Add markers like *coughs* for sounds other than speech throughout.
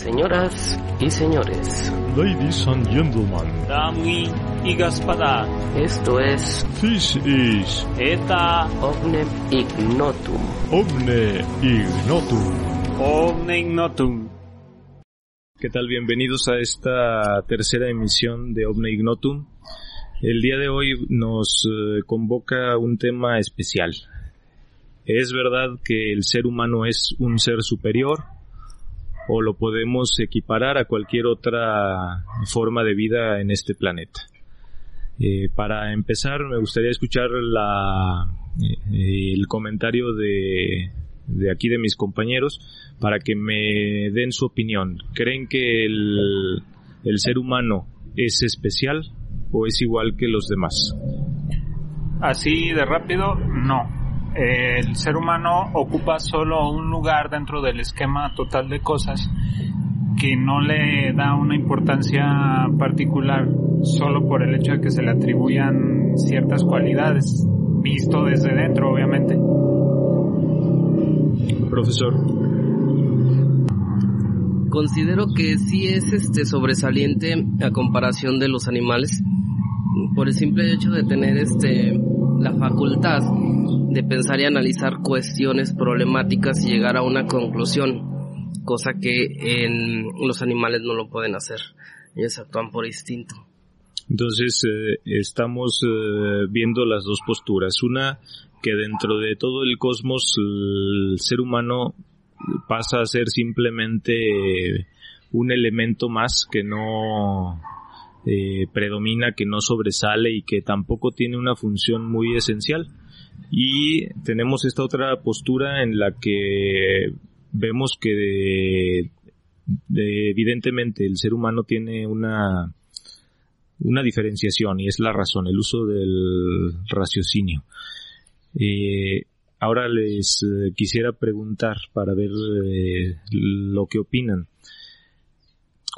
Señoras y señores, Ladies and gentlemen, Dami y Gaspada, esto es this is Eta Omnem Ignotum. Omne Ignotum. Omne Ignotum. ¿Qué tal? Bienvenidos a esta tercera emisión de Omne Ignotum. El día de hoy nos eh, convoca un tema especial. ¿Es verdad que el ser humano es un ser superior? ¿O lo podemos equiparar a cualquier otra forma de vida en este planeta? Eh, para empezar, me gustaría escuchar la, eh, el comentario de, de aquí de mis compañeros para que me den su opinión. ¿Creen que el, el ser humano es especial o es igual que los demás? Así de rápido, no. El ser humano ocupa solo un lugar dentro del esquema total de cosas que no le da una importancia particular solo por el hecho de que se le atribuyan ciertas cualidades, visto desde dentro, obviamente. Profesor, Considero que sí es este sobresaliente a comparación de los animales por el simple hecho de tener este la facultad de pensar y analizar cuestiones problemáticas y llegar a una conclusión, cosa que en los animales no lo pueden hacer. Ellos actúan por instinto. entonces eh, estamos eh, viendo las dos posturas. Una, que dentro de todo el cosmos el ser humano pasa a ser simplemente un elemento más que no eh, predomina, que no sobresale y que tampoco tiene una función muy esencial. Y tenemos esta otra postura en la que vemos que de- de- evidentemente el ser humano tiene una una diferenciación y es la razón, el uso del raciocinio. Eh, ahora les eh, quisiera preguntar para ver eh, lo que opinan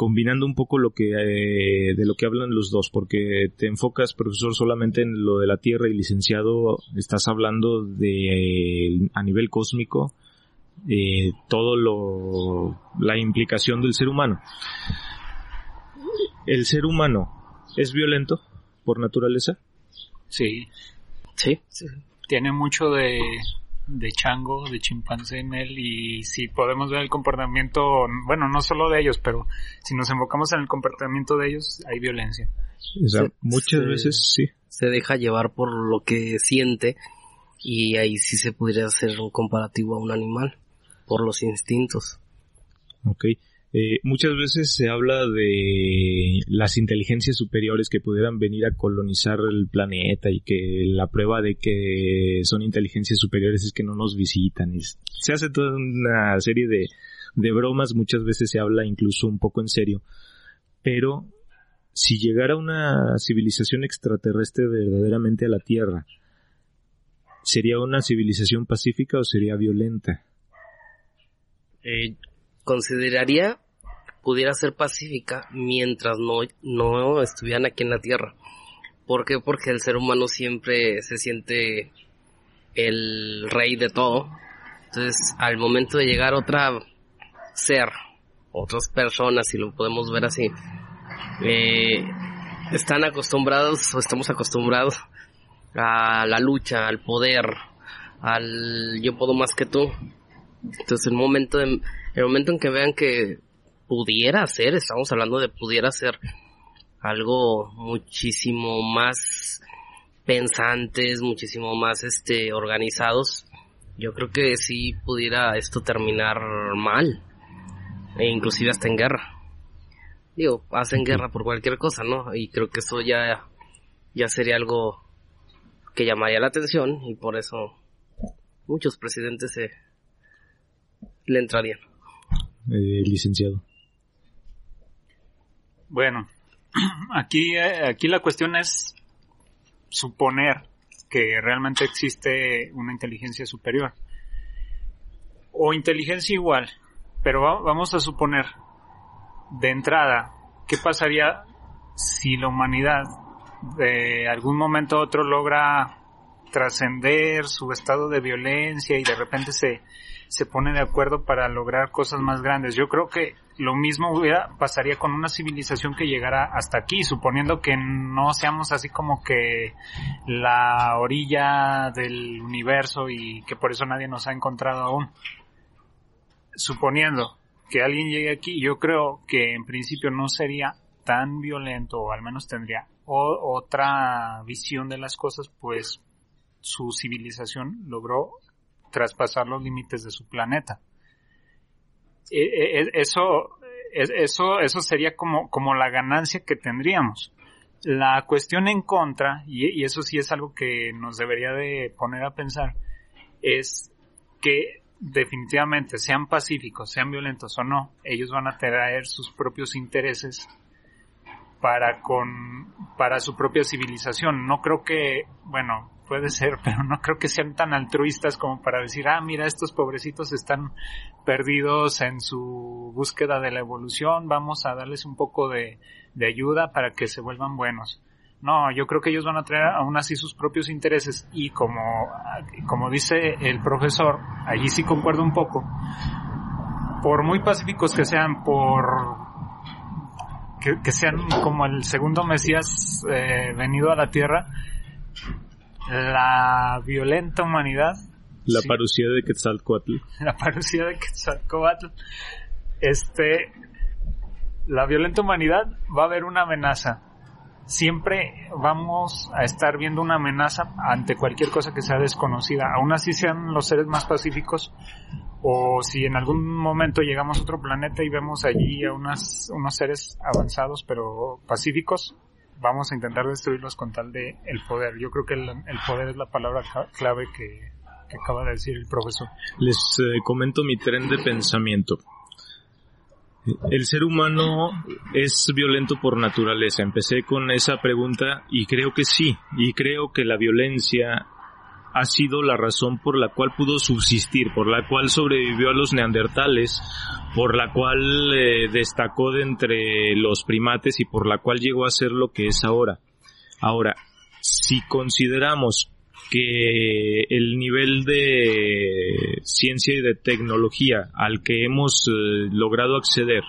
combinando un poco lo que eh, de lo que hablan los dos porque te enfocas profesor solamente en lo de la Tierra y licenciado estás hablando de eh, a nivel cósmico eh, todo lo la implicación del ser humano. El ser humano es violento por naturaleza Sí, Sí, sí. tiene mucho de, de chango, de chimpancé en él y si podemos ver el comportamiento, bueno, no solo de ellos, pero si nos enfocamos en el comportamiento de ellos, hay violencia. o sea, muchas veces sí se deja llevar por lo que siente y ahí sí se podría hacer un comparativo a un animal por los instintos. Ok. Eh, muchas veces se habla de las inteligencias superiores que pudieran venir a colonizar el planeta y que la prueba de que son inteligencias superiores es que no nos visitan. Y se hace toda una serie de, bromas, muchas veces se habla incluso un poco en serio. Pero si llegara una civilización extraterrestre verdaderamente a la Tierra, ¿sería una civilización pacífica o sería violenta? Eh, consideraría pudiera ser pacífica mientras no, no estuvieran aquí en la Tierra. ¿Por qué? Porque el ser humano siempre se siente el rey de todo. Entonces, al momento de llegar otra ser, otras personas, si lo podemos ver así, eh, están acostumbrados o estamos acostumbrados a la lucha, al poder, al yo puedo más que tú. Entonces, el momento, de, el momento en que vean que pudiera ser, estamos hablando de pudiera ser algo muchísimo más pensantes, muchísimo más este organizados, yo creo que sí pudiera esto terminar mal, e inclusive hasta en guerra. Digo, hacen guerra por cualquier cosa, ¿no? Y creo que eso ya, ya sería algo que llamaría la atención y por eso muchos presidentes se le entrarían. Eh, licenciado. Bueno, *clears throat* aquí, eh, aquí la cuestión es suponer que realmente existe una inteligencia superior o inteligencia igual, pero va- vamos a suponer de entrada qué pasaría si la humanidad de algún momento a otro logra trascender su estado de violencia y de repente se, se pone de acuerdo para lograr cosas más grandes. Yo creo que lo mismo hubiera, pasaría con una civilización que llegara hasta aquí, suponiendo que no seamos así como que la orilla del universo y que por eso nadie nos ha encontrado aún. Suponiendo que alguien llegue aquí, yo creo que en principio no sería tan violento, o al menos tendría otra visión de las cosas, pues su civilización logró traspasar los límites de su planeta. E- e- Eso, es- eso, eso sería como, como la ganancia que tendríamos. La cuestión en contra, y, y eso sí es algo que nos debería de poner a pensar, es que definitivamente sean pacíficos, sean violentos o no, ellos van a traer sus propios intereses para con para su propia civilización. No creo que, bueno, puede ser, pero no creo que sean tan altruistas como para decir, ah, mira, estos pobrecitos están perdidos en su búsqueda de la evolución, vamos a darles un poco de, ayuda para que se vuelvan buenos. No, yo creo que ellos van a traer aún así sus propios intereses y como, como dice el profesor, allí sí concuerdo un poco, por muy pacíficos que sean, por que, que sean como el segundo Mesías eh, venido a la tierra, la violenta humanidad, La Sí. parucía de Quetzalcoatl. *laughs* la parucía de Quetzalcóatl, este, la violenta humanidad va a haber una amenaza. Siempre vamos a estar viendo una amenaza ante cualquier cosa que sea desconocida. Aún así sean los seres más pacíficos o si en algún momento llegamos a otro planeta y vemos allí a unas, unos seres avanzados pero pacíficos, vamos a intentar destruirlos con tal de el poder. Yo creo que el, poder es la palabra clave que, que acaba de decir el profesor. Les eh, comento mi tren de pensamiento. El ser humano es violento por naturaleza. Empecé con esa pregunta y creo que sí. Y creo que la violencia ha sido la razón por la cual pudo subsistir, por la cual sobrevivió a los neandertales, por la cual eh, destacó de entre los primates y por la cual llegó a ser lo que es ahora. Ahora, si consideramos que el nivel de ciencia y de tecnología al que hemos eh, logrado acceder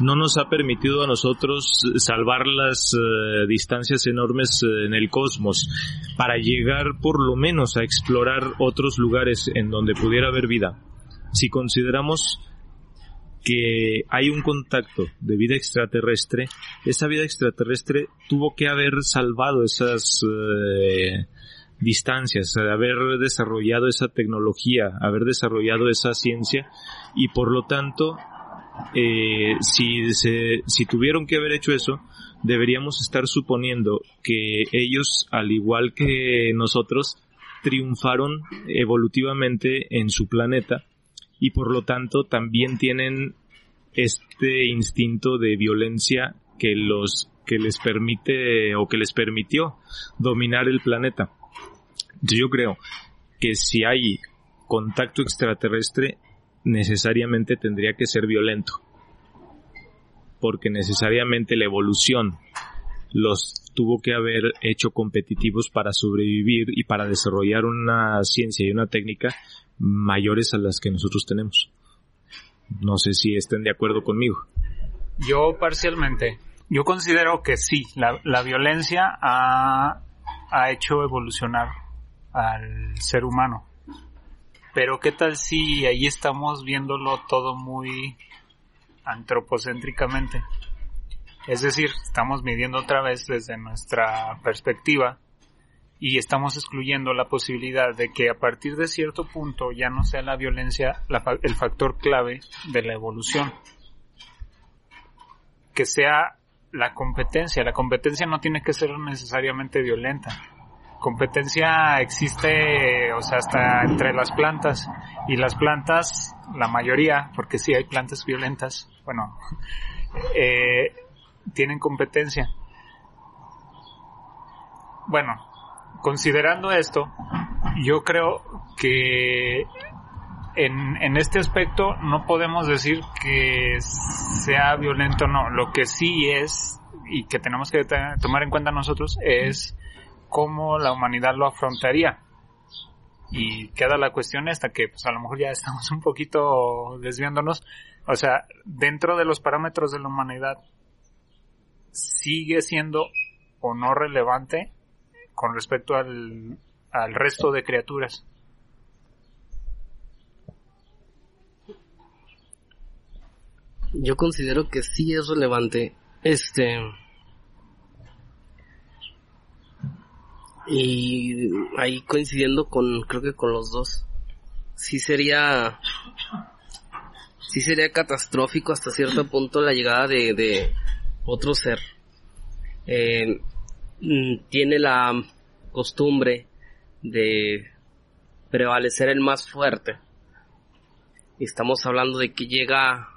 no nos ha permitido a nosotros salvar las eh, distancias enormes eh, en el cosmos para llegar por lo menos a explorar otros lugares en donde pudiera haber vida. Si consideramos que hay un contacto de vida extraterrestre, esa vida extraterrestre tuvo que haber salvado esas eh, distancias, haber desarrollado esa tecnología, haber desarrollado esa ciencia y por lo tanto, eh, si, se, si tuvieron que haber hecho eso, deberíamos estar suponiendo que ellos, al igual que nosotros, triunfaron evolutivamente en su planeta y por lo tanto también tienen este instinto de violencia que los que les permite o que les permitió dominar el planeta. Yo creo que si hay contacto extraterrestre, necesariamente tendría que ser violento. Porque necesariamente la evolución los tuvo que haber hecho competitivos para sobrevivir y para desarrollar una ciencia y una técnica mayores a las que nosotros tenemos. No sé si estén de acuerdo conmigo. Yo parcialmente. Yo considero que sí, la, violencia ha hecho evolucionar al ser humano. Pero qué tal si ahí estamos viéndolo todo muy antropocéntricamente. Es decir, estamos midiendo otra vez desde nuestra perspectiva y estamos excluyendo la posibilidad de que a partir de cierto punto ya no sea la violencia la el factor clave de la evolución. Que sea la competencia. La competencia no tiene que ser necesariamente violenta. Competencia existe, o sea, hasta entre las plantas. Y las plantas, la mayoría, porque sí hay plantas violentas, bueno, *laughs* eh, tienen competencia. Bueno, considerando esto, yo creo que en, en este aspecto no podemos decir que sea violento o no. Lo que sí es, y que tenemos que tomar en cuenta nosotros, es cómo la humanidad lo afrontaría. Y queda la cuestión esta que pues a lo mejor ya estamos *laughs* un poquito desviándonos. O sea, dentro de los parámetros de la humanidad, sigue siendo o no relevante con respecto al, al resto de criaturas. Yo considero que sí es relevante. Este. Y ahí coincidiendo con, creo que con los dos. Sí sería. Sí sería catastrófico hasta cierto punto la llegada de, de otro ser. Eh, mm, tiene la costumbre de prevalecer el más fuerte. Y estamos hablando de que llega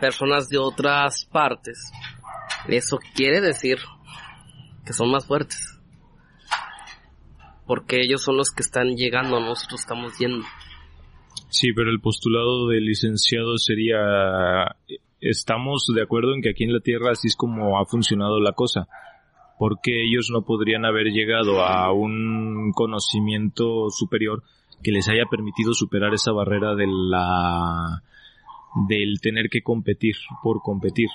personas de otras partes. Eso quiere decir que son más fuertes. Porque ellos son los que están llegando, nosotros estamos yendo. Sí, pero el postulado del licenciado sería, estamos de acuerdo en que aquí en la Tierra así es como ha funcionado la cosa. Porque ellos no podrían haber llegado a un conocimiento superior que les haya permitido superar esa barrera de la del tener que competir por competir.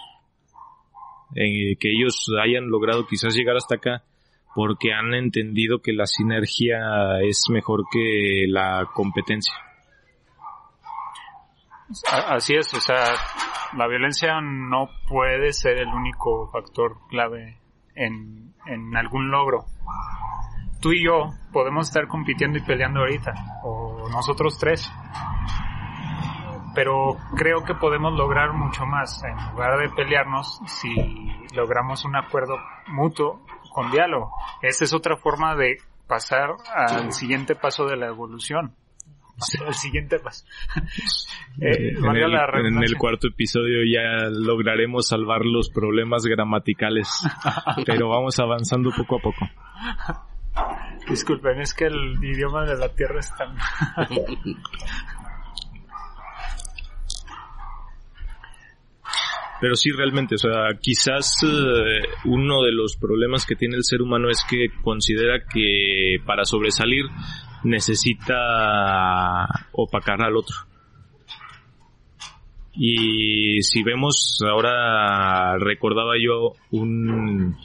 Eh, que ellos hayan logrado quizás llegar hasta acá porque han entendido que la sinergia es mejor que la competencia. Así es, o sea, la violencia no puede ser el único factor clave en, en algún logro. Tú y yo podemos estar compitiendo y peleando ahorita, o nosotros tres, pero creo que podemos lograr mucho más en lugar de pelearnos si logramos un acuerdo mutuo con diálogo. Esa es otra forma de pasar al siguiente paso de la evolución. Al siguiente paso. *laughs* eh, en, el, en, el, cuarto episodio ya lograremos salvar los problemas gramaticales, *laughs* pero vamos avanzando poco a poco. Disculpen, es que el idioma de la Tierra es tan... *laughs* Pero sí, realmente, o sea, quizás eh, uno de los problemas que tiene el ser humano es que considera que para sobresalir necesita opacar al otro. Y si vemos, ahora recordaba yo un,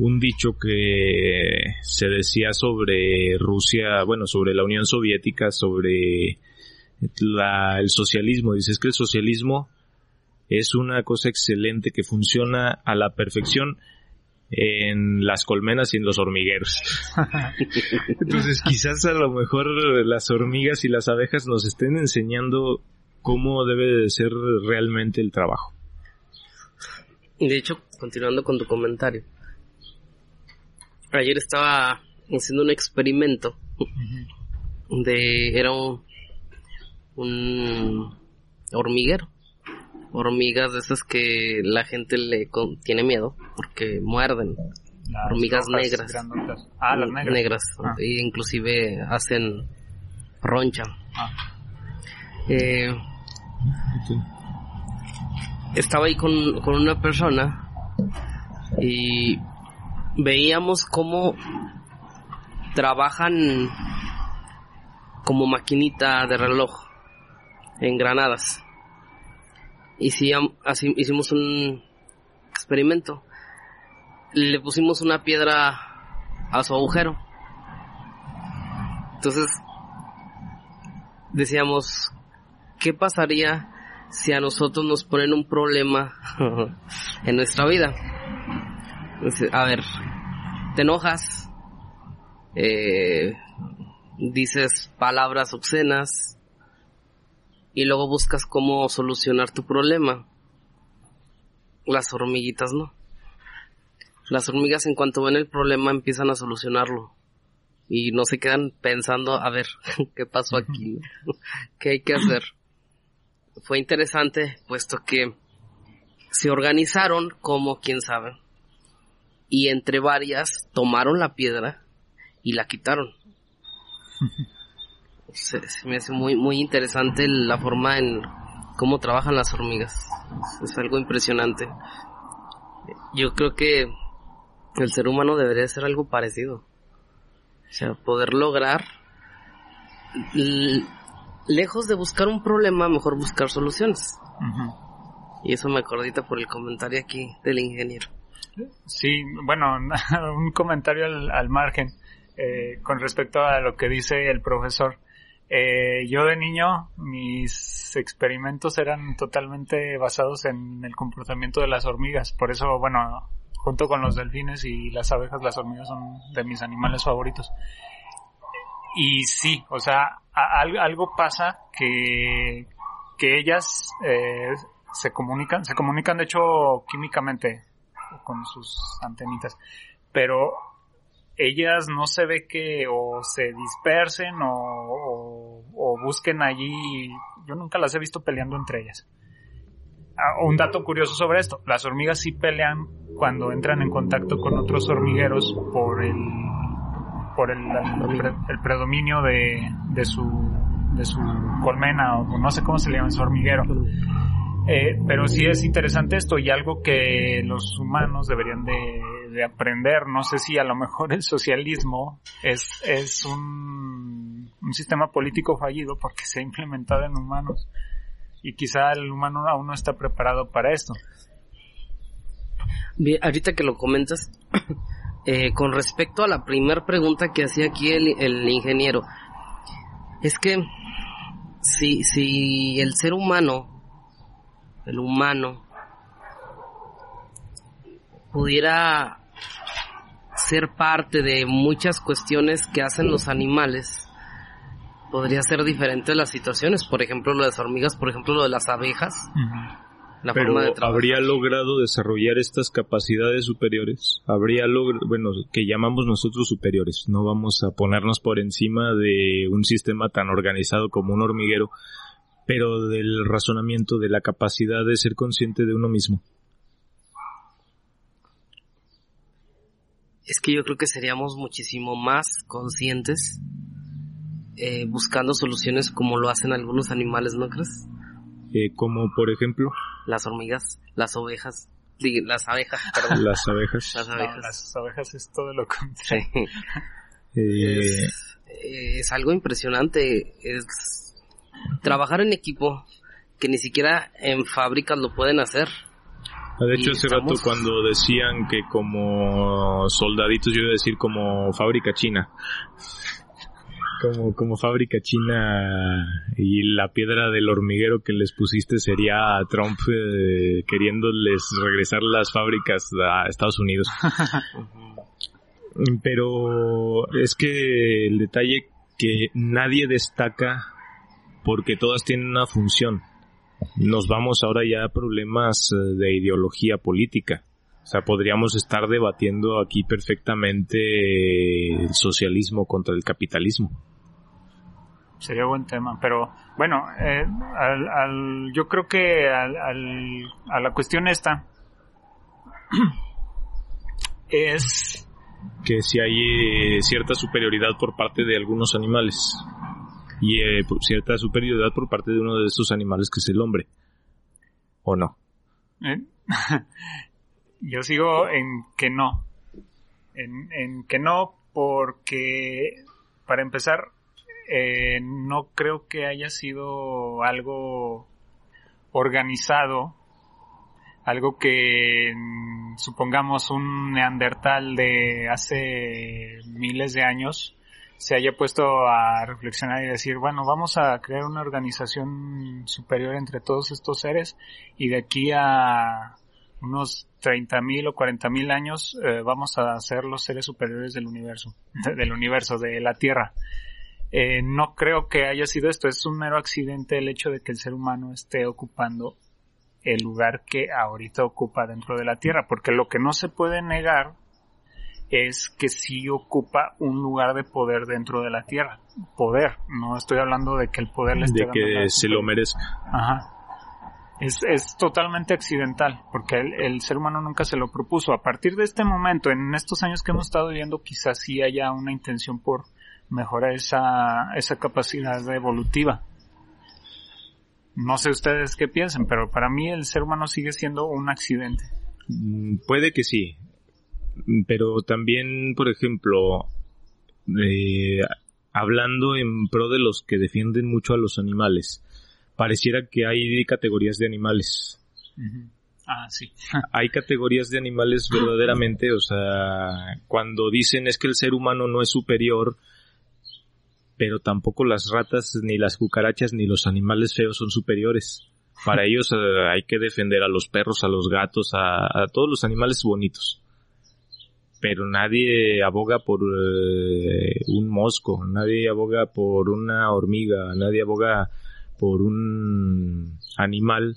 un dicho que se decía sobre Rusia, bueno, sobre la Unión Soviética, sobre la, el socialismo. Dice, es que el socialismo es una cosa excelente que funciona a la perfección en las colmenas y en los hormigueros. *laughs* Entonces quizás a lo mejor las hormigas y las abejas nos estén enseñando cómo debe de ser realmente el trabajo. De hecho, continuando con tu comentario, ayer estaba haciendo un experimento de era un, un hormiguero hormigas de esas que la gente le tiene miedo porque muerden. hormigas negras. Ah, las negras. Negras. Ah. E inclusive hacen roncha. Ah. Eh, estaba ahí con, con una persona y veíamos cómo trabajan como maquinita de reloj en granadas y si así hicimos un experimento. Le pusimos una piedra a su agujero. Entonces, decíamos, ¿qué pasaría si a nosotros nos ponen un problema *laughs* en nuestra vida? A ver, te enojas, eh, dices palabras obscenas, y luego buscas cómo solucionar tu problema. Las hormiguitas no. Las hormigas en cuanto ven el problema empiezan a solucionarlo y no se quedan pensando, a ver, *laughs* ¿qué pasó aquí? *laughs* ¿Qué hay que hacer? Fue interesante puesto que se organizaron como quién sabe. Y entre varias tomaron la piedra y la quitaron. *laughs* se, me hace muy, muy interesante la forma en cómo trabajan las hormigas. Es algo impresionante. Yo creo que el ser humano debería ser algo parecido. O sea, poder lograr, lejos de buscar un problema, mejor buscar soluciones. Y eso me acordita por el comentario aquí del ingeniero. Sí, bueno, *laughs* un comentario al, margen eh, con respecto a lo que dice el profesor. Eh, yo de niño, mis experimentos eran totalmente basados en el comportamiento de las hormigas. Por eso, bueno, junto con los delfines y las abejas, las hormigas son de mis animales favoritos. Y sí, o sea, algo pasa que, que ellas eh, se comunican, se comunican de hecho químicamente con sus antenitas, pero ellas no se ve que o se dispersen o, o, busquen allí, yo nunca las he visto peleando entre ellas. Ah, un dato curioso sobre esto, las hormigas sí pelean cuando entran en contacto con otros hormigueros por el por el, predominio de, de su de su colmena o no sé cómo se le llama su hormiguero eh, pero sí es interesante esto y algo que los humanos deberían de, aprender. No sé si a lo mejor el socialismo es, es un, un sistema político fallido porque se ha implementado en humanos y quizá el humano aún no está preparado para esto. Bien, ahorita que lo comentas, *coughs* eh, con respecto a la primera pregunta que hacía aquí el, el ingeniero, es que si, si el ser humano el humano, pudiera ser parte de muchas cuestiones que hacen los animales, podría ser diferente las situaciones. Por ejemplo, lo de las hormigas, por ejemplo, lo de las abejas. La Pero habría logrado desarrollar estas capacidades superiores. Habría logrado, bueno, que llamamos nosotros superiores. No vamos a ponernos por encima de un sistema tan organizado como un hormiguero pero del razonamiento, de la capacidad de ser consciente de uno mismo. Es que yo creo que seríamos muchísimo más conscientes eh, buscando soluciones como lo hacen algunos animales, ¿no crees? Eh, como por ejemplo. Las hormigas, las ovejas, las abejas, perdón. Las abejas. Las abejas. las abejas es todo lo contrario. *laughs* Eh, es, algo impresionante. Es trabajar en equipo que ni siquiera en fábricas lo pueden hacer. De hecho, hace rato cuando decían que como soldaditos, yo iba a decir como fábrica china. Como, como fábrica china y la piedra del hormiguero que les pusiste sería Trump eh, queriéndoles regresar las fábricas a Estados Unidos. *laughs* Pero es que el detalle que nadie destaca porque todas tienen una función. Nos vamos ahora ya a problemas eh, de ideología política. O sea, podríamos estar debatiendo aquí perfectamente el socialismo contra el capitalismo. Sería buen tema, pero bueno, eh, yo creo que a la cuestión esta *clears throat* es que si hay eh, cierta superioridad por parte de algunos animales y eh, cierta superioridad por parte de uno de estos animales que es el hombre. ¿O no? ¿Eh? *laughs* Yo sigo en que no. En, en que no porque, para empezar, eh, no creo que haya sido algo organizado, algo que supongamos un neandertal de hace miles de años se haya puesto a reflexionar y decir, bueno, vamos a crear una organización superior entre todos estos seres y de aquí a unos 30.000 o 40.000 años eh, vamos a ser los seres superiores del universo, del universo, de la Tierra. Eh, no creo que haya sido esto, es un mero accidente el hecho de que el ser humano esté ocupando el lugar que ahorita ocupa dentro de la Tierra, porque lo que no se puede negar es que sí ocupa un lugar de poder dentro de la Tierra. Poder, no estoy hablando de que el poder le esté De que se lo merezca. Ajá. Es, es totalmente accidental, porque el, el, ser humano nunca se lo propuso. A partir de este momento, en estos años que hemos estado viviendo, quizás sí haya una intención por mejorar esa, esa capacidad evolutiva. No sé ustedes qué piensan, pero para mí el ser humano sigue siendo un accidente. Mm, Puede que sí, pero también, por ejemplo, eh, hablando en pro de los que defienden mucho a los animales, pareciera que hay categorías de animales. Ah, sí. *laughs* Hay categorías de animales verdaderamente, o sea, cuando dicen es que el ser humano no es superior, pero tampoco las ratas, ni las cucarachas, ni los animales feos son superiores. Para *laughs* ellos eh, hay que defender a los perros, a los gatos, a, a todos los animales bonitos. Pero nadie aboga por eh, un mosco, nadie aboga por una hormiga, nadie aboga por un animal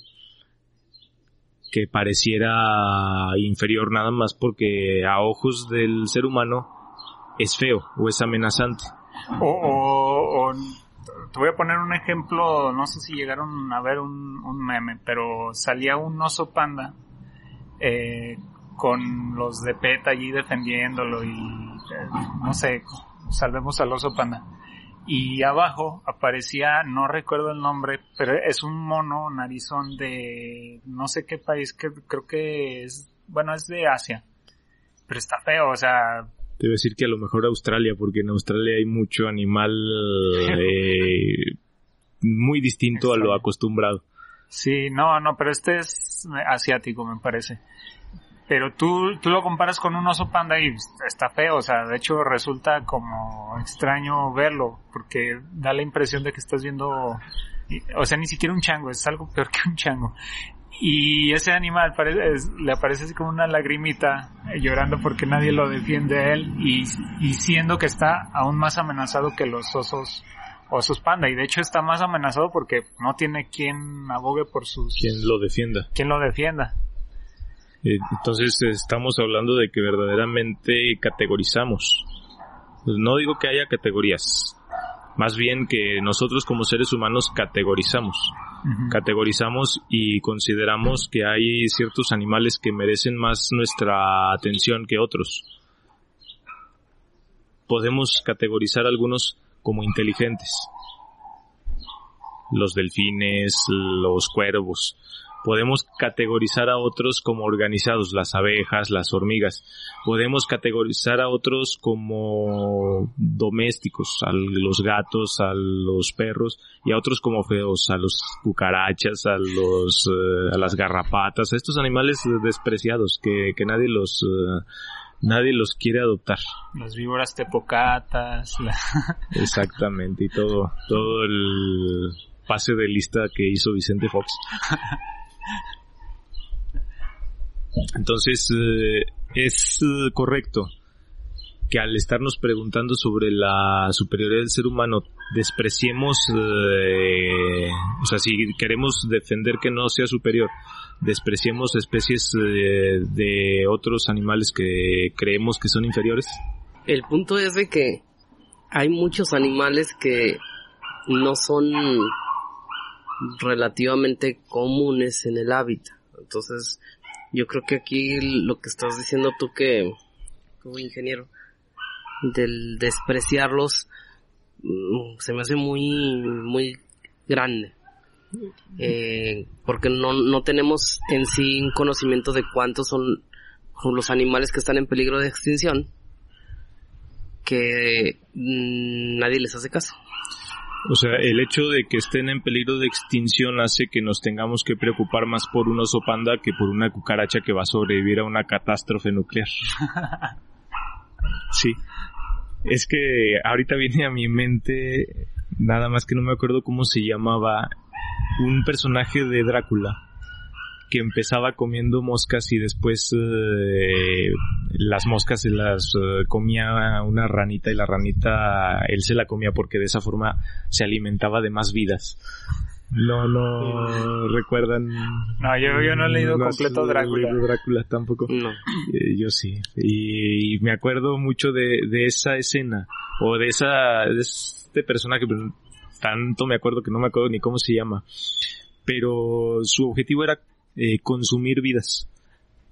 que pareciera inferior nada más porque a ojos del ser humano es feo o es amenazante. O, o, te voy a poner un ejemplo, no sé si llegaron a ver un, un meme, pero salía un oso panda eh, con los de PETA allí defendiéndolo y eh, no sé, salvemos al oso panda. Y abajo aparecía, no recuerdo el nombre, pero es un mono narizón de no sé qué país, que creo que es, bueno, es de Asia. Pero está feo, o sea, Debo decir que a lo mejor Australia, porque en Australia hay mucho animal *laughs* eh, muy distinto a lo acostumbrado. Sí, no, no, pero este es asiático, me parece. Pero tú, tú lo comparas con un oso panda y está feo, o sea, de hecho resulta como extraño verlo, porque da la impresión de que estás viendo, o sea, ni siquiera un chango, es algo peor que un chango. Y ese animal parece, es, le aparece así como una lagrimita llorando porque nadie lo defiende a él y, y siendo que está aún más amenazado que los osos osos panda y de hecho está más amenazado porque no tiene quien abogue por sus Quien lo defienda. quien lo defienda Entonces estamos hablando de que verdaderamente categorizamos. Pues no digo que haya categorías, más bien que nosotros como seres humanos categorizamos. Categorizamos y consideramos que hay ciertos animales que merecen más nuestra atención que otros. Podemos categorizar algunos como inteligentes. Los delfines, los cuervos. Podemos categorizar a otros como organizados, las abejas, las hormigas. Podemos categorizar a otros como domésticos, a los gatos, a los perros, y a otros como feos, a los cucarachas, a los, eh, a las garrapatas, a estos animales despreciados que, que nadie los, eh, nadie los quiere adoptar. las víboras tepocatas la- *laughs* Exactamente, y todo, todo el pase de lista que hizo Vicente Fox. *laughs* Entonces, eh, es eh, correcto que al estarnos preguntando sobre la superioridad del ser humano, despreciemos, eh, o sea, si queremos defender que no sea superior, despreciemos especies de otros animales que creemos que son inferiores. El punto es de que hay muchos animales que no son relativamente comunes en el hábitat. Entonces, yo creo que aquí lo que estás diciendo tú que, como ingeniero, del despreciarlos, mm, se me hace muy, muy grande. Eh, porque no, no tenemos en sí un conocimiento de cuántos son los animales que están en peligro de extinción que mm, nadie les hace caso. O sea, el hecho de que estén en peligro de extinción hace que nos tengamos que preocupar más por un oso panda que por una cucaracha que va a sobrevivir a una catástrofe nuclear. Sí. Es que ahorita viene a mi mente, nada más que no me acuerdo cómo se llamaba, un personaje de Drácula que empezaba comiendo moscas y después eh, las moscas se las eh, comía una ranita y la ranita él se la comía porque de esa forma se alimentaba de más vidas. No, no recuerdan. no yo, yo no he leído completo Drácula Drácula tampoco. No. Eh, yo sí. Y, y me acuerdo mucho de, de esa escena. O de esa, de este personaje. Tanto me acuerdo que no me acuerdo ni cómo se llama. pero su objetivo era eh, consumir vidas.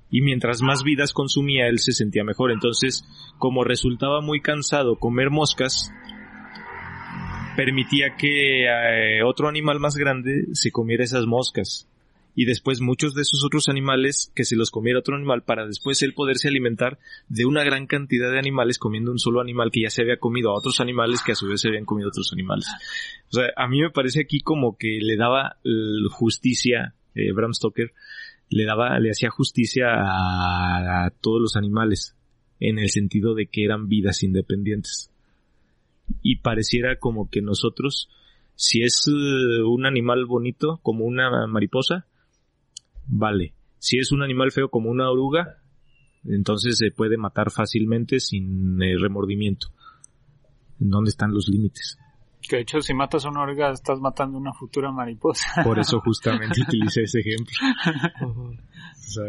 Y mientras más vidas consumía, él se sentía mejor. Entonces, como resultaba muy cansado comer moscas, permitía que eh, otro animal más grande se comiera esas moscas y después muchos de esos otros animales que se los comiera otro animal para después él poderse alimentar de una gran cantidad de animales comiendo un solo animal que ya se había comido a otros animales que a su vez se habían comido otros animales. O sea, a mí me parece aquí como que le daba justicia eh, Bram Stoker le daba, le hacía justicia a, todos los animales en el sentido de que eran vidas independientes y pareciera como que nosotros si es eh, un animal bonito como una mariposa vale. Si es un animal feo como una oruga, entonces se puede matar fácilmente sin eh, remordimiento. ¿En dónde están los límites? Que de hecho si matas a una oruga estás matando una futura mariposa. Por eso *laughs* justamente utilicé ese ejemplo. o sea,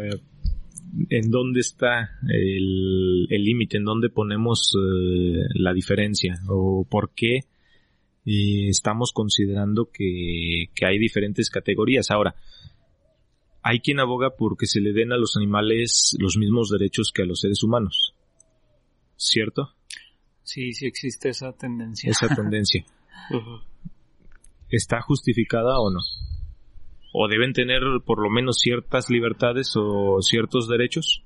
¿en dónde está el límite? ¿En dónde ponemos eh, la diferencia? ¿O por qué eh, estamos considerando que, que hay diferentes categorías? Ahora, hay quien aboga porque se le den a los animales los mismos derechos que a los seres humanos. ¿Cierto? Sí, sí existe esa tendencia. Esa tendencia. *laughs* ¿Está justificada o no? ¿O deben tener por lo menos ciertas libertades o ciertos derechos?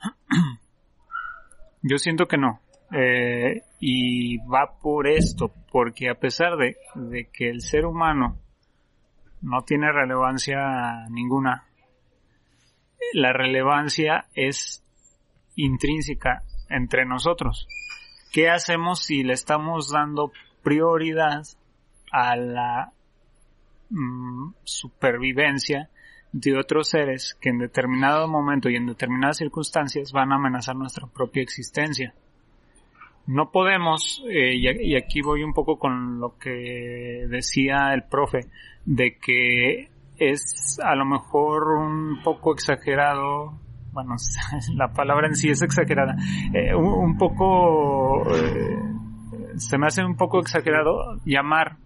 *clears throat* Yo siento que no. Eh, y va por esto, porque a pesar de, de que el ser humano no tiene relevancia ninguna. La relevancia es intrínseca entre nosotros. ¿Qué hacemos si le estamos dando prioridad a la mm, supervivencia de otros seres que en determinado momento y en determinadas circunstancias van a amenazar nuestra propia existencia? No podemos, eh, y aquí voy un poco con lo que decía el profe, de que es a lo mejor un poco exagerado, bueno, *laughs* la palabra en sí es exagerada, eh, un, poco, eh, se me hace un poco exagerado llamar,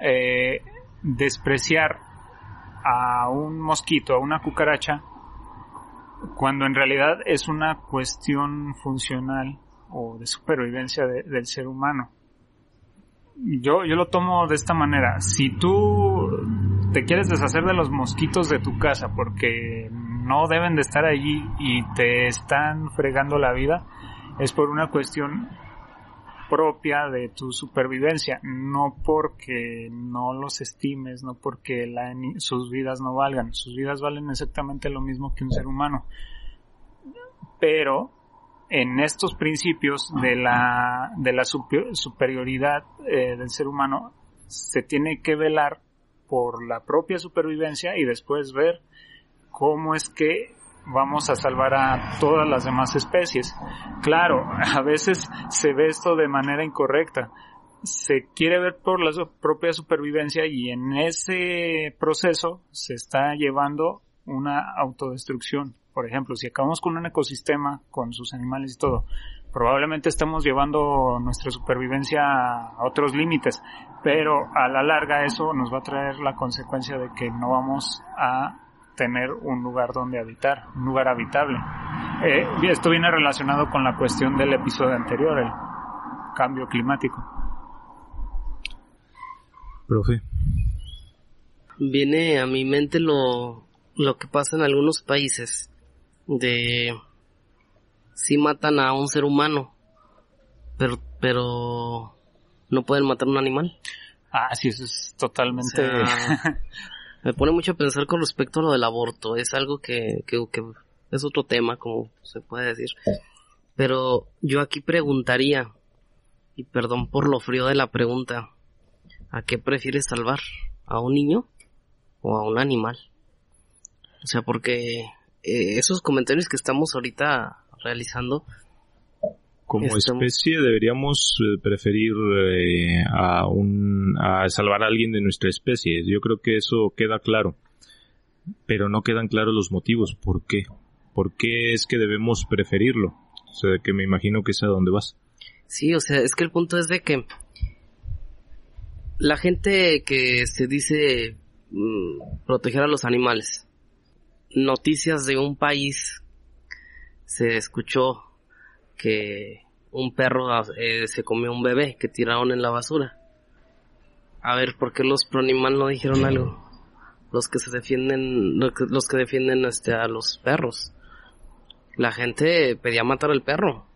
eh, despreciar a un mosquito, a una cucaracha, cuando en realidad es una cuestión funcional o de supervivencia del ser humano yo, yo lo tomo de esta manera. Si tú te quieres deshacer de los mosquitos de tu casa porque no deben de estar allí y te están fregando la vida, es por una cuestión propia de tu supervivencia, no porque no los estimes, no porque sus vidas no valgan, sus vidas valen exactamente lo mismo que un ser humano. Pero en estos principios de la, de la superioridad eh, del ser humano se tiene que velar por la propia supervivencia y después ver cómo es que vamos a salvar a todas las demás especies. Claro, *laughs* a veces se ve esto de manera incorrecta. Se quiere ver por la propia supervivencia y en ese proceso se está llevando una autodestrucción. Por ejemplo, si acabamos con un ecosistema, con sus animales y todo, probablemente estamos llevando nuestra supervivencia a otros límites, pero a la larga eso nos va a traer la consecuencia de que no vamos a tener un lugar donde habitar, un lugar habitable. Eh, esto viene relacionado con la cuestión del episodio anterior, el cambio climático. Profe. Viene a mi mente lo, lo que pasa en algunos países de si matan a un ser humano, pero pero no pueden matar a un animal. Ah, sí, eso es totalmente... *laughs* me pone mucho a pensar con respecto a lo del aborto. Es algo que, que, es otro tema, como se puede decir. Pero yo aquí preguntaría, y perdón por lo frío de la pregunta, ¿a qué prefieres salvar? ¿A un niño o a un animal? O sea, porque eh, esos comentarios que estamos ahorita realizando. Como especie deberíamos eh, preferir eh, a, un, a salvar a alguien de nuestra especie. Yo creo que eso queda claro. Pero no quedan claros los motivos. ¿Por qué? ¿Por qué es que debemos preferirlo? O sea, que me imagino que es a dónde vas. Sí, o sea, es que el punto es de que la gente que se dice mm, proteger a los animales. Noticias de un país se escuchó que un perro eh, se comió un bebé que tiraron en la basura. A ver, ¿por qué los Pronimal no dijeron algo? Los que se defienden, los que defienden este, a los perros. La gente pedía matar al perro.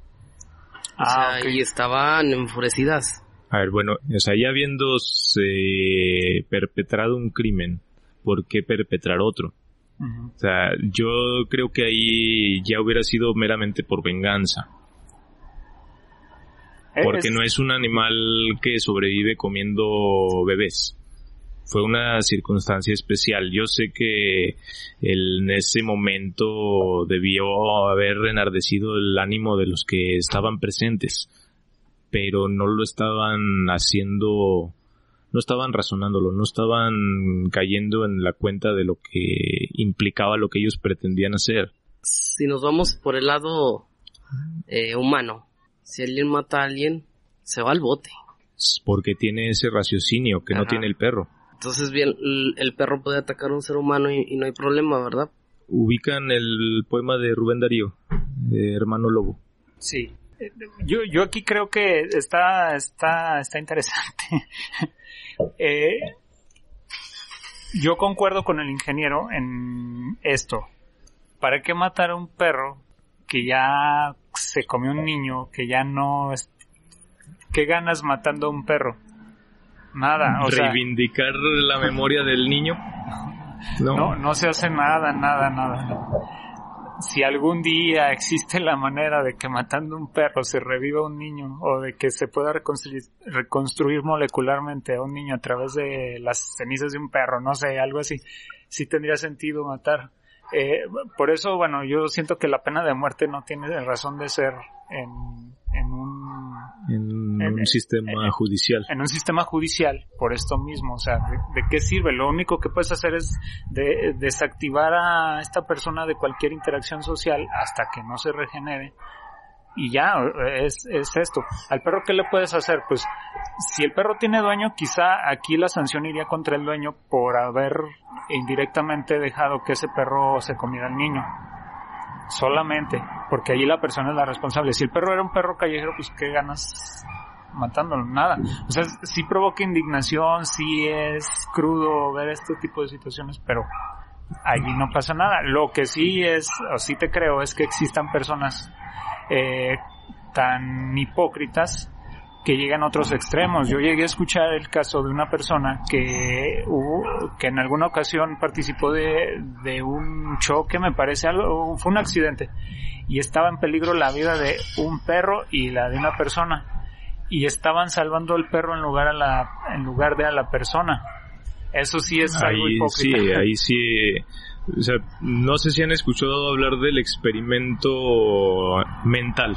Ah, y estaban enfurecidas. A ver, bueno, o sea, ya habiéndose perpetrado un crimen, ¿por qué perpetrar otro? O sea, yo creo que ahí ya hubiera sido meramente por venganza. Porque no es un animal que sobrevive comiendo bebés. Fue una circunstancia especial. Yo sé que en ese momento debió haber enardecido el ánimo de los que estaban presentes, pero no lo estaban haciendo, no estaban razonándolo, no estaban cayendo en la cuenta de lo que implicaba lo que ellos pretendían hacer. Si nos vamos por el lado eh, humano, si alguien mata a alguien, se va al bote. Porque tiene ese raciocinio que no tiene el perro. Entonces, bien, el perro puede atacar a un ser humano y, no hay problema, ¿verdad? Ubican el poema de Rubén Darío, de Hermano Lobo. Sí. Yo, yo aquí creo que está, está, está interesante. *laughs* eh, yo concuerdo con el ingeniero en esto. ¿Para qué matar a un perro que ya se comió un niño, que ya no... Es... ¿Qué ganas matando a un perro? Nada. O ¿Reivindicar la memoria del niño? No. no, no se hace nada, nada, nada. Si algún día existe la manera de que matando un perro se reviva un niño o de que se pueda reconstruir, reconstruir molecularmente a un niño a través de las cenizas de un perro, no sé, algo así, sí tendría sentido matar. Eh, por eso, bueno, yo siento que la pena de muerte no tiene razón de ser en, un, en un sistema judicial. En un sistema judicial, por esto mismo. O sea, ¿de, qué sirve? Lo único que puedes hacer es de, desactivar a esta persona de cualquier interacción social hasta que no se regenere y ya, es, es esto. Al perro, ¿qué le puedes hacer? Pues, si el perro tiene dueño, quizá aquí la sanción iría contra el dueño por haber indirectamente dejado que ese perro se comiera al niño. Solamente, porque allí la persona es la responsable. Si el perro era un perro callejero, pues, ¿qué ganas matándolo? Nada. O sea, sí provoca indignación, sí es crudo ver este tipo de situaciones, pero allí no pasa nada. Lo que sí es, o sí te creo, es que existan personas eh, tan hipócritas que llegan a otros extremos. Yo llegué a escuchar el caso de una persona que hubo, que en alguna ocasión participó de, de un choque, me parece algo, fue un accidente, y estaba en peligro la vida de un perro y la de una persona, y estaban salvando el perro en lugar a la, en lugar de a la persona. Eso sí es algo hipócrita. Sí, ahí sí o sea, no sé si han escuchado hablar del experimento mental.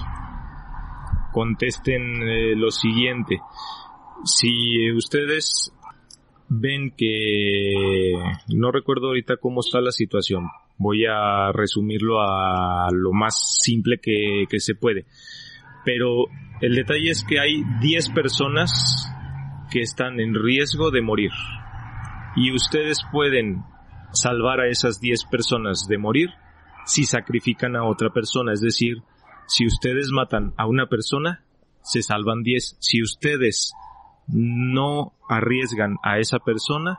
Contesten eh, lo siguiente. Si ustedes ven que no recuerdo ahorita cómo está la situación, voy a resumirlo a lo más simple que, que se puede. Pero el detalle es que hay 10 personas que están en riesgo de morir. Y ustedes pueden salvar a esas 10 personas de morir si sacrifican a otra persona. Es decir, si ustedes matan a una persona, se salvan 10. Si ustedes no arriesgan a esa persona,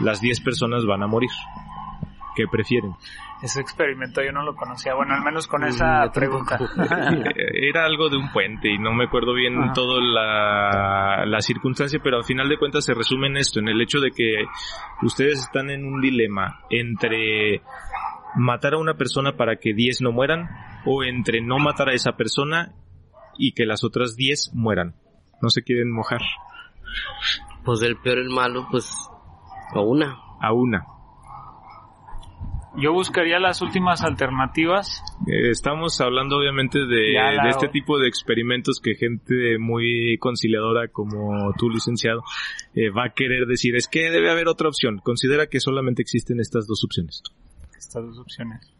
las 10 personas van a morir. ¿Qué prefieren? Ese experimento yo no lo conocía, bueno, al menos con esa pregunta. *laughs* Era algo de un puente y no me acuerdo bien todo la, la circunstancia, pero al final de cuentas se resume en esto, en el hecho de que ustedes están en un dilema entre matar a una persona para que 10 no mueran o entre no matar a esa persona y que las otras 10 mueran. No se quieren mojar. Pues el peor el malo, pues a una. A una. Yo buscaría las últimas alternativas. Eh, estamos hablando obviamente de, este tipo de experimentos que gente muy conciliadora como tú, licenciado, eh, va a querer decir, es que debe haber otra opción. Considera que solamente existen estas dos opciones. Estas dos opciones.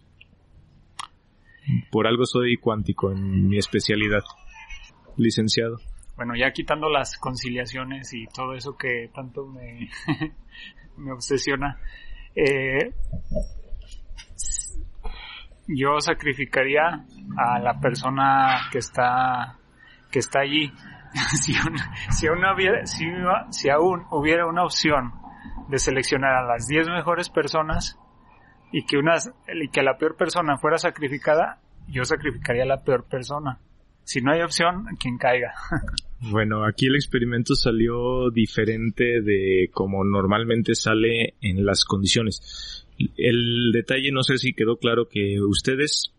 Por algo soy cuántico en mi especialidad, licenciado. Bueno, ya quitando las conciliaciones y todo eso que tanto me *laughs* me obsesiona. Eh, yo sacrificaría a la persona que está que está allí. *laughs* si, si, aún hubiera, si, si aún hubiera una opción de seleccionar a las 10 mejores personas y que, unas, y que la peor persona fuera sacrificada, yo sacrificaría a la peor persona. Si no hay opción, quien caiga. *laughs* Bueno, aquí el experimento salió diferente de como normalmente sale en las condiciones. El detalle, no sé si quedó claro que ustedes,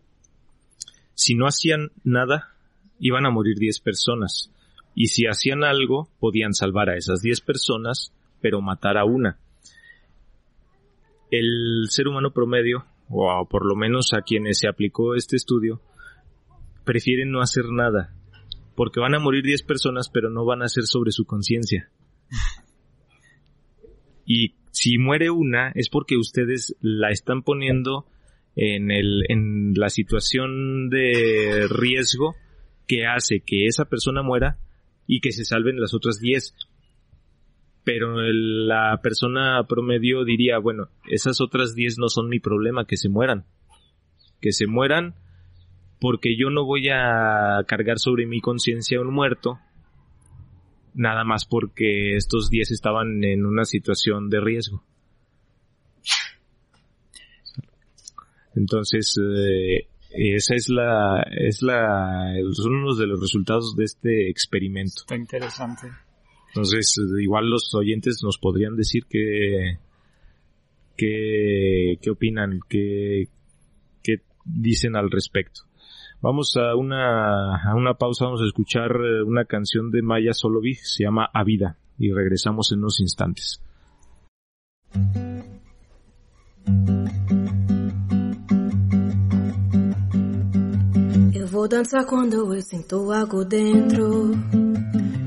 si no hacían nada, iban a morir 10 personas. Y si hacían algo, podían salvar a esas 10 personas, pero matar a una. El ser humano promedio, o por lo menos a quienes se aplicó este estudio, prefieren no hacer nada, porque van a morir 10 personas, pero no van a ser sobre su conciencia. Y si muere una, es porque ustedes la están poniendo en, el, en la situación de riesgo que hace que esa persona muera y que se salven las otras 10. Pero la persona promedio diría, bueno, esas otras 10 no son mi problema, que se mueran. Que se mueran porque yo no voy a cargar sobre mi conciencia un muerto, nada más porque estos 10 estaban en una situación de riesgo. Entonces, eh, esa es la, es la, son unos de los resultados de este experimento. Está interesante. Entonces, igual los oyentes nos podrían decir que, qué opinan, qué, qué dicen al respecto. Vamos a una, a una pausa, vamos a escuchar eh, una canción de Maya Solovich, se llama A Vida, y regresamos en unos instantes. Eu vou dançar quando eu sinto algo dentro,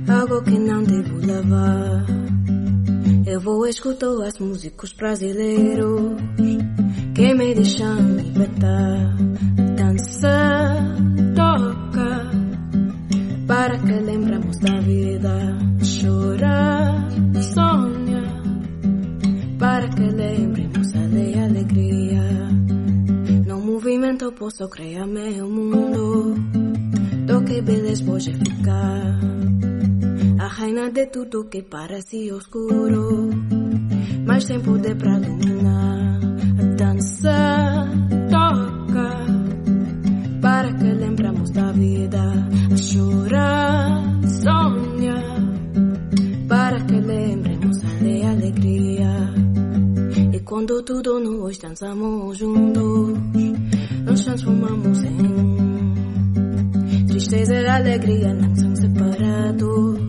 algo que não devo levar. Eu vou escutar as músicos brasileiros que me deixam libertar. Dança, toca, para que lembramos da vida. Chora, sonha, para que lembremos de alegria. No movimento posso criar meu mundo. Toque beleza pode ficar. A reina de tudo que parece oscuro, mas tem poder pra dominar. Dança, toca, vida. A chorar, sonha, para que lembremos de alegria. E quando tudo nós dançamos juntos, nos transformamos em um. Tristeza e alegria não são separados.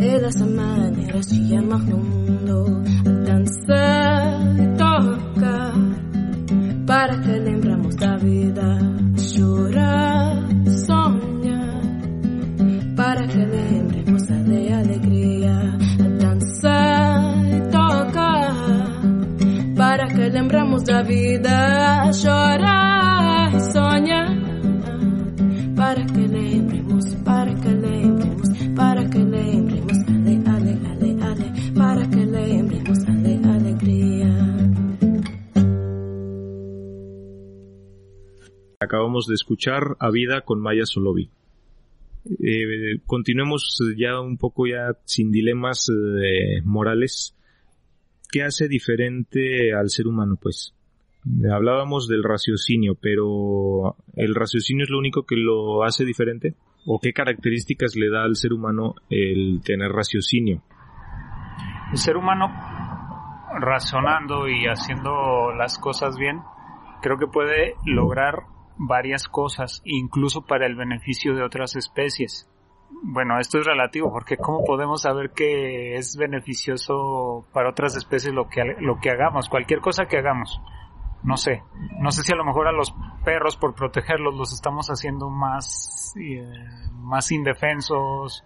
É dessa maneira se amar no mundo. A dança toca para que da vida. Chorar, sonha para que lembremos, para que lembremos, para que lembremos, ale, ale, para que alegría. Acabamos de escuchar A Vida con Maya Solovi. Eh, continuemos ya un poco ya sin dilemas eh, morales. ¿Qué hace diferente al ser humano, pues? Hablábamos del raciocinio, pero ¿el raciocinio es lo único que lo hace diferente? ¿O qué características le da al ser humano el tener raciocinio? El ser humano razonando y haciendo las cosas bien, creo que puede lograr varias cosas, incluso para el beneficio de otras especies. Bueno, esto es relativo, porque ¿cómo podemos saber que es beneficioso para otras especies lo que, lo que hagamos? Cualquier cosa que hagamos. No sé. No sé si a lo mejor a los perros, por protegerlos, los estamos haciendo más, eh, más indefensos,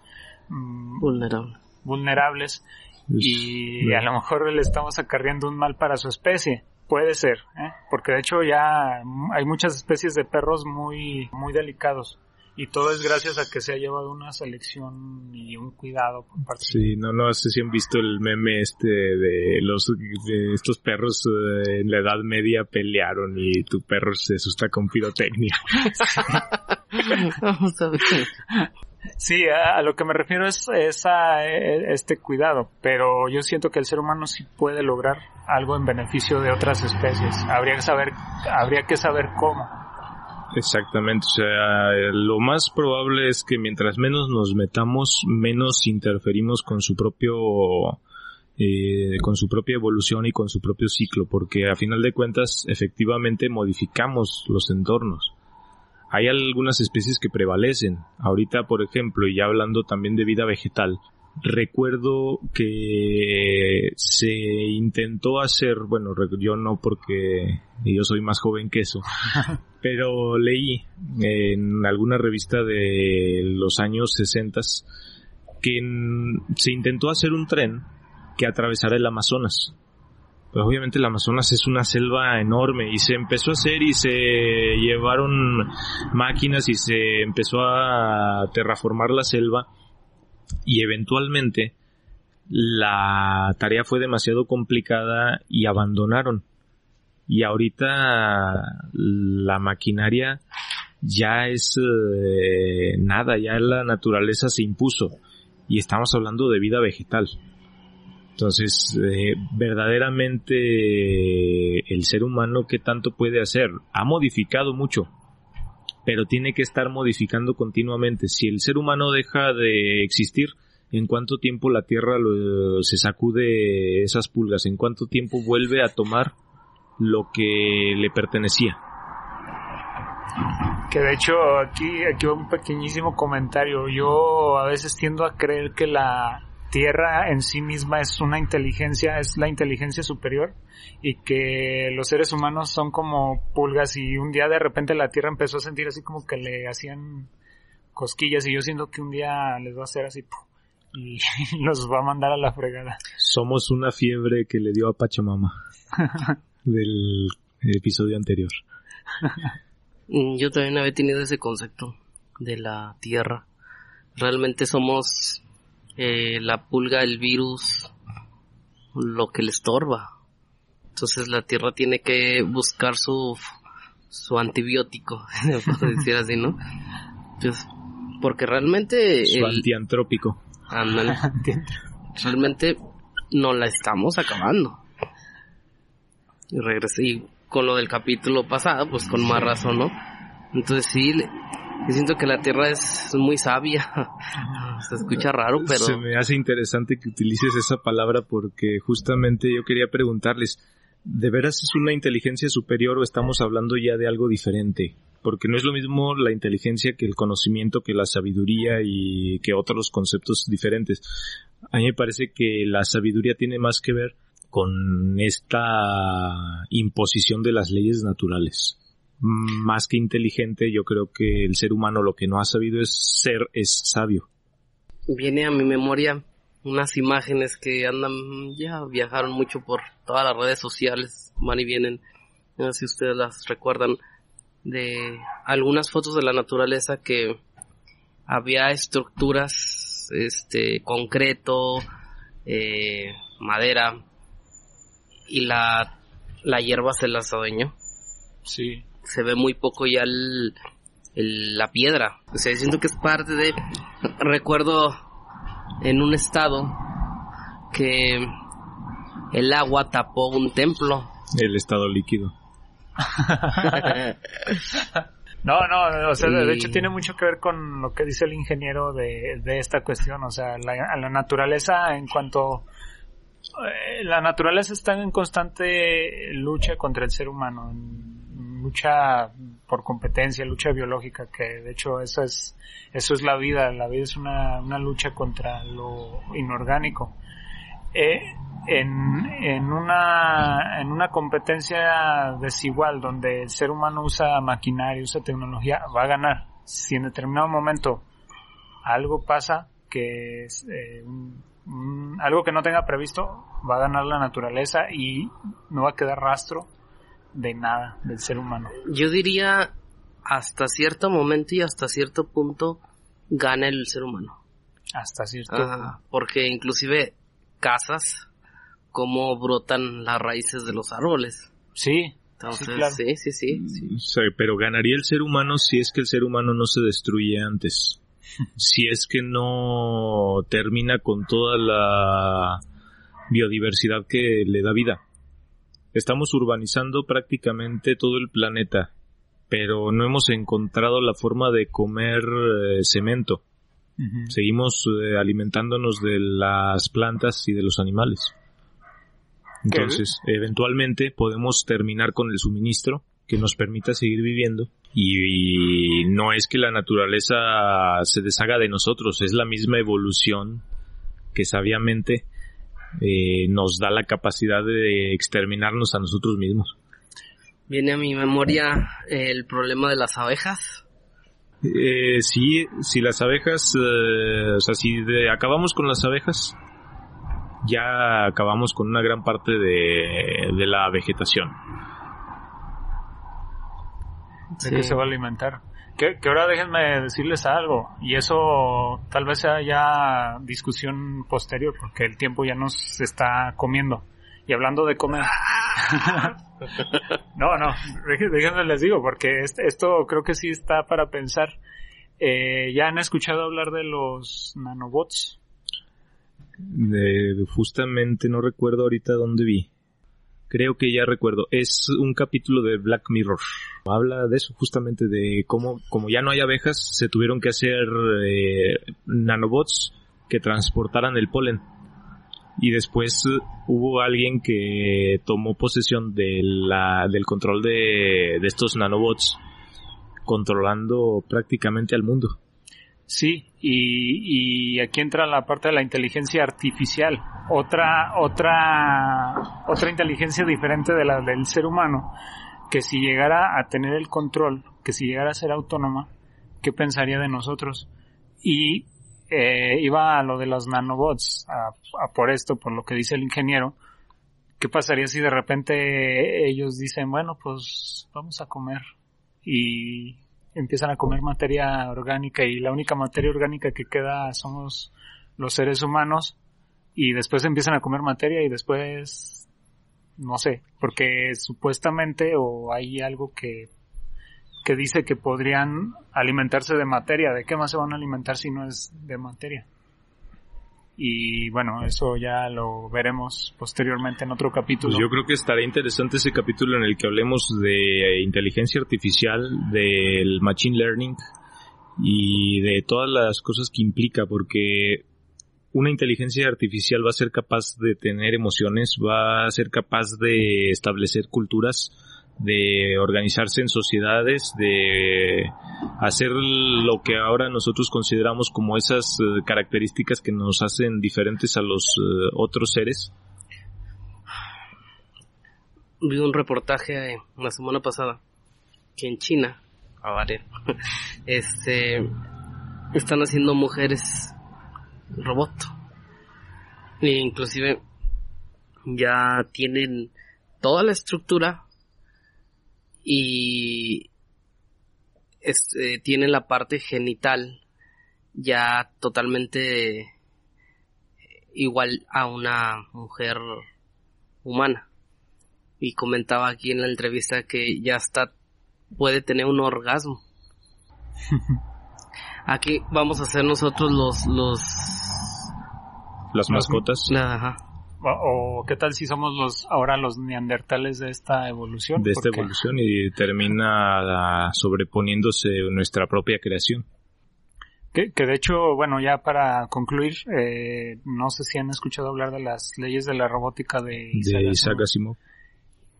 mm, Vulnerable. vulnerables, y a lo mejor le estamos acarreando un mal para su especie. Puede ser, ¿eh? porque de hecho ya hay muchas especies de perros muy, muy delicados. Y todo es gracias a que se ha llevado una selección y un cuidado por parte Sí, no, no sé si han visto el meme este de los de estos perros eh, en la Edad Media pelearon y tu perro se asusta con pirotecnia. *laughs* Vamos a ver. Sí, a, a lo que me refiero es, es a eh, este cuidado, pero yo siento que el ser humano sí puede lograr algo en beneficio de otras especies. Habría que saber, habría que saber cómo. Exactamente, o sea, lo más probable es que mientras menos nos metamos, menos interferimos con su propio eh, con su propia evolución y con su propio ciclo, porque a final de cuentas efectivamente modificamos los entornos. Hay algunas especies que prevalecen. Ahorita, por ejemplo, y ya hablando también de vida vegetal, recuerdo que se intentó hacer, bueno, yo no porque yo soy más joven que eso, *laughs* pero leí en alguna revista de los años 60 que se intentó hacer un tren que atravesara el Amazonas. Pues obviamente el Amazonas es una selva enorme y se empezó a hacer y se llevaron máquinas y se empezó a terraformar la selva y eventualmente la tarea fue demasiado complicada y abandonaron. Y ahorita la maquinaria ya es eh, nada, ya la naturaleza se impuso y estamos hablando de vida vegetal. Entonces, eh, verdaderamente el ser humano, ¿qué tanto puede hacer? Ha modificado mucho, pero tiene que estar modificando continuamente. Si el ser humano deja de existir, ¿en cuánto tiempo la Tierra lo- se sacude esas pulgas? ¿En cuánto tiempo vuelve a tomar lo que le pertenecía? Que de hecho aquí, aquí un pequeñísimo comentario. Yo a veces tiendo a creer que la Tierra en sí misma es una inteligencia, es la inteligencia superior y que los seres humanos son como pulgas y un día de repente la Tierra empezó a sentir así como que le hacían cosquillas y yo siento que un día les va a hacer así y *laughs* los va a mandar a la fregada. Somos una fiebre que le dio a Pachamama *laughs* del episodio anterior. Mm, Yo también había tenido ese concepto de la tierra. Realmente somos eh, la pulga, el virus, lo que le estorba. Entonces la tierra tiene que buscar su, su antibiótico, *laughs* puede *laughs* decir así, ¿no? Pues, porque realmente Su el, antiantrópico. *laughs* realmente no la estamos acabando. Y regresé y con lo del capítulo pasado, pues con más razón, ¿no? Entonces sí, le- yo siento que la Tierra es muy sabia. Se escucha raro, pero Se me hace interesante que utilices esa palabra porque justamente yo quería preguntarles, ¿de veras es una inteligencia superior o estamos hablando ya de algo diferente? Porque no es lo mismo la inteligencia que el conocimiento, que la sabiduría y que otros conceptos diferentes. A mí me parece que la sabiduría tiene más que ver con esta imposición de las leyes naturales. Más que inteligente, yo creo que el ser humano lo que no ha sabido es ser, es sabio. viene a mi memoria unas imágenes que andan, ya viajaron mucho por todas las redes sociales, van y vienen, no sé si ustedes las recuerdan, de algunas fotos de la naturaleza que había estructuras, este, concreto, eh, madera, y la, la hierba se las adueñó. Sí. Se ve muy poco ya el, el- la piedra. O sea, siento que es parte de... Recuerdo en un estado que el agua tapó un templo. El estado líquido. *laughs* No, no, o sea, de Y- hecho tiene mucho que ver con lo que dice el ingeniero de, de esta cuestión, o sea, la, a la naturaleza en cuanto... eh, la naturaleza está en constante lucha contra el ser humano, en lucha por competencia, lucha biológica, que de hecho eso es, eso es la vida, la vida es una, una lucha contra lo inorgánico. Eh, en, en una en una competencia desigual donde el ser humano usa maquinaria, usa tecnología, va a ganar. Si en determinado momento algo pasa que eh, algo que no tenga previsto, va a ganar la naturaleza y no va a quedar rastro de nada del ser humano. Yo diría hasta cierto momento y hasta cierto punto gana el ser humano. Hasta cierto. Ajá, porque inclusive cazas cómo brotan las raíces de los árboles. Sí. Entonces, Sí, claro. sí, sí, sí, sí. O sea, pero ganaría el ser humano si es que el ser humano no se destruye antes. *laughs* Si es que no termina con toda la biodiversidad que le da vida. Estamos urbanizando prácticamente todo el planeta, pero no hemos encontrado la forma de comer eh, cemento. Seguimos eh, alimentándonos de las plantas y de los animales. Entonces, eventualmente podemos terminar con el suministro que nos permita seguir viviendo y, y no es que la naturaleza se deshaga de nosotros, es la misma evolución que sabiamente eh, nos da la capacidad de exterminarnos a nosotros mismos. Viene a mi memoria el problema de las abejas. Eh, sí, si las abejas, eh, o sea, si de- acabamos con las abejas, ya acabamos con una gran parte de, de la vegetación. ¿De qué se va a alimentar? Que, que ahora déjenme decirles algo, y eso tal vez sea ya discusión posterior, porque el tiempo ya nos está comiendo. Y hablando de comer... *laughs* no, no, déjenme déjenme les digo, porque este- esto creo que sí está para pensar. Eh, ¿Ya han escuchado hablar de los nanobots? De- justamente no recuerdo ahorita dónde vi. Creo que ya recuerdo. Es un capítulo de Black Mirror. Habla de eso, justamente de cómo, como ya no hay abejas, se tuvieron que hacer eh, nanobots que transportaran el polen. Y después eh, hubo alguien que tomó posesión de la, del control de, de estos nanobots, controlando prácticamente al mundo. Sí, y, y aquí entra la parte de la inteligencia artificial, otra, otra, otra inteligencia diferente de la del ser humano, que si llegara a tener el control, que si llegara a ser autónoma, ¿qué pensaría de nosotros? Y eh, iba a lo de los nanobots, a, a por esto, por lo que dice el ingeniero, ¿qué pasaría si de repente ellos dicen, bueno, pues vamos a comer y empiezan a comer materia orgánica y la única materia orgánica que queda somos los seres humanos y después empiezan a comer materia y después no sé, porque supuestamente o hay algo que que dice que podrían alimentarse de materia, ¿de qué más se van a alimentar si no es de materia? Y bueno, eso ya lo veremos posteriormente en otro capítulo. Pues yo creo que estará interesante ese capítulo en el que hablemos de inteligencia artificial, del machine learning y de todas las cosas que implica, porque una inteligencia artificial va a ser capaz de tener emociones, va a ser capaz de establecer culturas, de organizarse en sociedades, de hacer lo que ahora nosotros consideramos como esas eh, características que nos hacen diferentes a los eh, otros seres. Vi un reportaje eh, la semana pasada que en China, *laughs* este, están haciendo mujeres robot. E inclusive ya tienen toda la estructura y este, tienen la parte genital ya totalmente igual a una mujer humana. Y comentaba aquí en la entrevista que ya está, puede tener un orgasmo. *laughs* Aquí vamos a ser nosotros los, los, Las mascotas ajá. O, qué tal si somos los ahora los neandertales de esta evolución? de esta evolución y termina ah, sobreponiéndose nuestra propia creación. Que, que de hecho, bueno, ya para concluir, eh, no sé si han escuchado hablar de las leyes de la robótica de Isaac de. Isaac Asimov.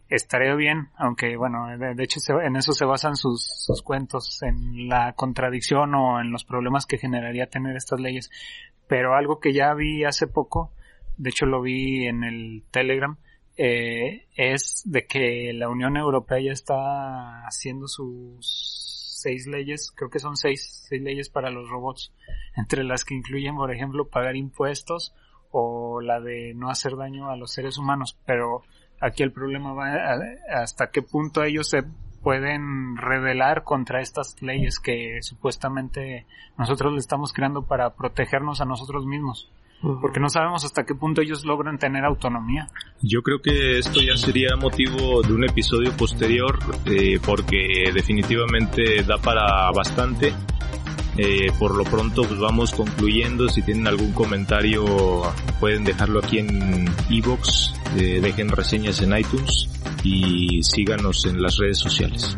Estaría bien, aunque bueno, de, de hecho se- en eso se basan sus, sus cuentos, en la contradicción o en los problemas que generaría tener estas leyes. Pero algo que ya vi hace poco, de hecho lo vi en el Telegram, eh, es de que la Unión Europea ya está haciendo sus seis leyes, creo que son seis, seis leyes para los robots, entre las que incluyen, por ejemplo, pagar impuestos o la de no hacer daño a los seres humanos, pero aquí el problema va a- hasta qué punto ellos se pueden rebelar contra estas leyes que supuestamente nosotros le estamos creando para protegernos a nosotros mismos. Porque no sabemos hasta qué punto ellos logran tener autonomía. Yo creo que esto ya sería motivo de un episodio posterior, eh, porque definitivamente da para bastante. Eh, por lo pronto pues vamos concluyendo. Si tienen algún comentario pueden dejarlo aquí en iVoox, eh, dejen reseñas en iTunes y síganos en las redes sociales.